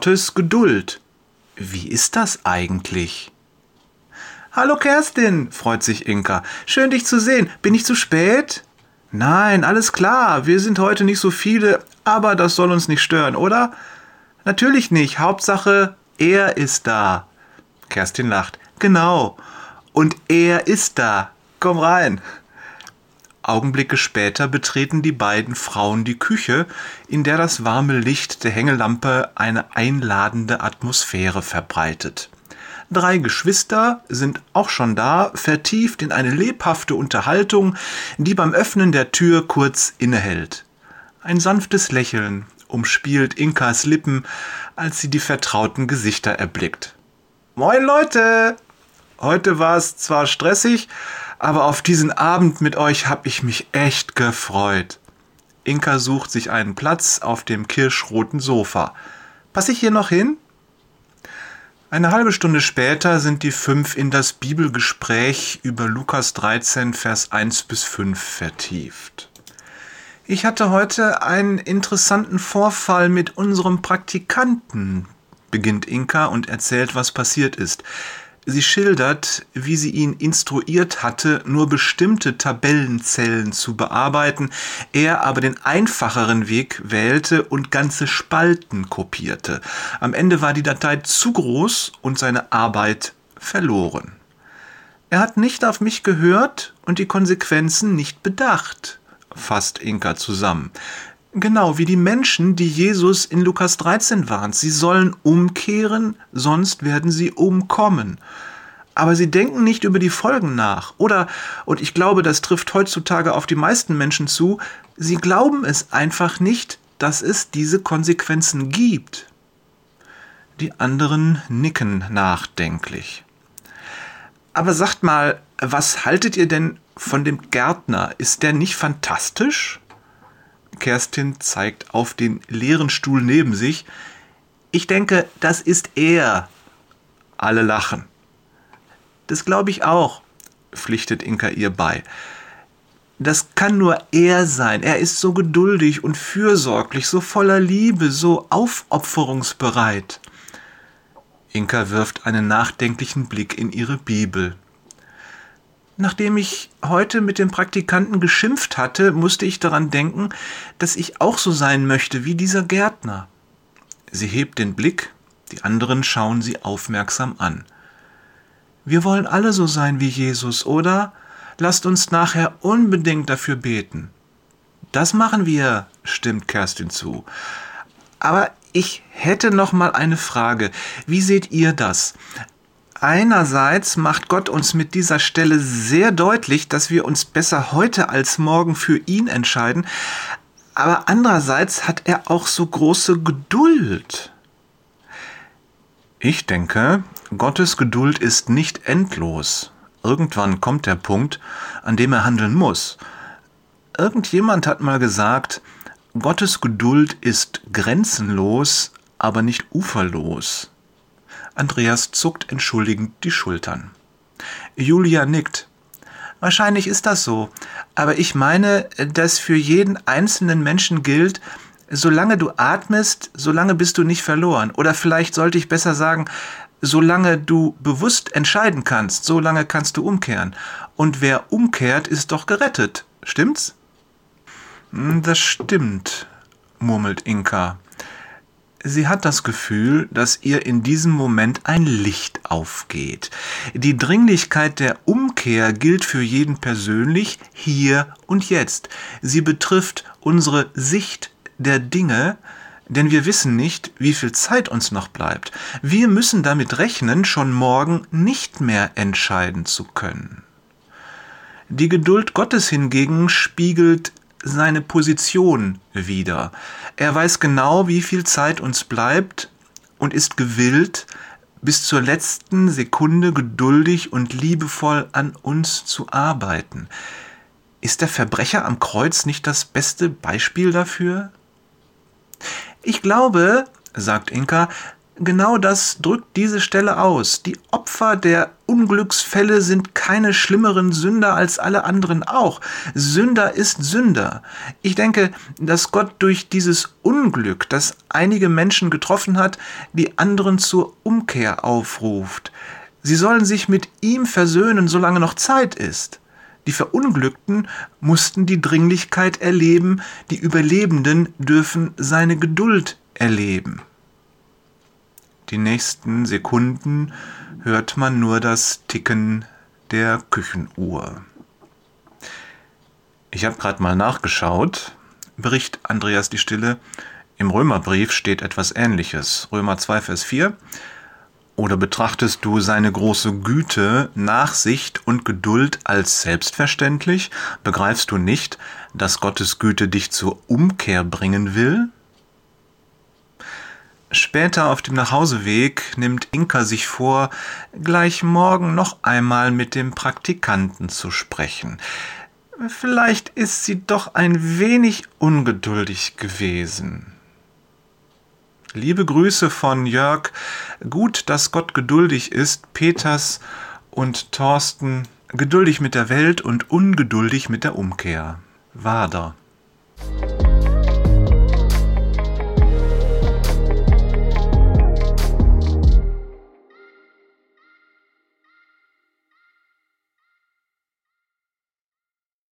Gottes Geduld. Wie ist das eigentlich? Hallo Kerstin, freut sich Inka. Schön dich zu sehen. Bin ich zu spät? Nein, alles klar. Wir sind heute nicht so viele, aber das soll uns nicht stören, oder? Natürlich nicht. Hauptsache, er ist da. Kerstin lacht. Genau. Und er ist da. Komm rein. Augenblicke später betreten die beiden Frauen die Küche, in der das warme Licht der Hängelampe eine einladende Atmosphäre verbreitet. Drei Geschwister sind auch schon da, vertieft in eine lebhafte Unterhaltung, die beim Öffnen der Tür kurz innehält. Ein sanftes Lächeln umspielt Inkas Lippen, als sie die vertrauten Gesichter erblickt. Moin Leute! Heute war es zwar stressig, aber auf diesen Abend mit euch habe ich mich echt gefreut. Inka sucht sich einen Platz auf dem kirschroten Sofa. Passe ich hier noch hin? Eine halbe Stunde später sind die fünf in das Bibelgespräch über Lukas 13, Vers 1 bis 5 vertieft. Ich hatte heute einen interessanten Vorfall mit unserem Praktikanten, beginnt Inka und erzählt, was passiert ist. Sie schildert, wie sie ihn instruiert hatte, nur bestimmte Tabellenzellen zu bearbeiten, er aber den einfacheren Weg wählte und ganze Spalten kopierte. Am Ende war die Datei zu groß und seine Arbeit verloren. Er hat nicht auf mich gehört und die Konsequenzen nicht bedacht, fasst Inka zusammen. Genau wie die Menschen, die Jesus in Lukas 13 warnt. Sie sollen umkehren, sonst werden sie umkommen. Aber sie denken nicht über die Folgen nach. Oder, und ich glaube, das trifft heutzutage auf die meisten Menschen zu, sie glauben es einfach nicht, dass es diese Konsequenzen gibt. Die anderen nicken nachdenklich. Aber sagt mal, was haltet ihr denn von dem Gärtner? Ist der nicht fantastisch? Kerstin zeigt auf den leeren Stuhl neben sich. Ich denke, das ist er. Alle lachen. Das glaube ich auch, pflichtet Inka ihr bei. Das kann nur er sein. Er ist so geduldig und fürsorglich, so voller Liebe, so aufopferungsbereit. Inka wirft einen nachdenklichen Blick in ihre Bibel. Nachdem ich heute mit dem Praktikanten geschimpft hatte, musste ich daran denken, dass ich auch so sein möchte wie dieser Gärtner. Sie hebt den Blick, die anderen schauen sie aufmerksam an. Wir wollen alle so sein wie Jesus, oder? Lasst uns nachher unbedingt dafür beten. Das machen wir, stimmt Kerstin zu. Aber ich hätte noch mal eine Frage. Wie seht ihr das? Einerseits macht Gott uns mit dieser Stelle sehr deutlich, dass wir uns besser heute als morgen für ihn entscheiden, aber andererseits hat er auch so große Geduld. Ich denke, Gottes Geduld ist nicht endlos. Irgendwann kommt der Punkt, an dem er handeln muss. Irgendjemand hat mal gesagt, Gottes Geduld ist grenzenlos, aber nicht uferlos. Andreas zuckt entschuldigend die Schultern. Julia nickt. Wahrscheinlich ist das so, aber ich meine, dass für jeden einzelnen Menschen gilt, solange du atmest, solange bist du nicht verloren. Oder vielleicht sollte ich besser sagen, solange du bewusst entscheiden kannst, solange kannst du umkehren. Und wer umkehrt, ist doch gerettet. Stimmt's? Hm, das stimmt, murmelt Inka. Sie hat das Gefühl, dass ihr in diesem Moment ein Licht aufgeht. Die Dringlichkeit der Umkehr gilt für jeden persönlich, hier und jetzt. Sie betrifft unsere Sicht der Dinge, denn wir wissen nicht, wie viel Zeit uns noch bleibt. Wir müssen damit rechnen, schon morgen nicht mehr entscheiden zu können. Die Geduld Gottes hingegen spiegelt seine Position wider. Er weiß genau, wie viel Zeit uns bleibt und ist gewillt, bis zur letzten Sekunde geduldig und liebevoll an uns zu arbeiten. Ist der Verbrecher am Kreuz nicht das beste Beispiel dafür? Ich glaube, sagt Inka, Genau das drückt diese Stelle aus. Die Opfer der Unglücksfälle sind keine schlimmeren Sünder als alle anderen auch. Sünder ist Sünder. Ich denke, dass Gott durch dieses Unglück, das einige Menschen getroffen hat, die anderen zur Umkehr aufruft. Sie sollen sich mit ihm versöhnen, solange noch Zeit ist. Die Verunglückten mussten die Dringlichkeit erleben, die Überlebenden dürfen seine Geduld erleben. Die nächsten Sekunden hört man nur das Ticken der Küchenuhr. Ich habe gerade mal nachgeschaut, bericht Andreas die Stille. Im Römerbrief steht etwas ähnliches. Römer 2, Vers 4. Oder betrachtest du seine große Güte, Nachsicht und Geduld als selbstverständlich? Begreifst du nicht, dass Gottes Güte dich zur Umkehr bringen will? Später auf dem Nachhauseweg nimmt Inka sich vor, gleich morgen noch einmal mit dem Praktikanten zu sprechen. Vielleicht ist sie doch ein wenig ungeduldig gewesen. Liebe Grüße von Jörg. Gut, dass Gott geduldig ist. Peters und Thorsten geduldig mit der Welt und ungeduldig mit der Umkehr. Wader.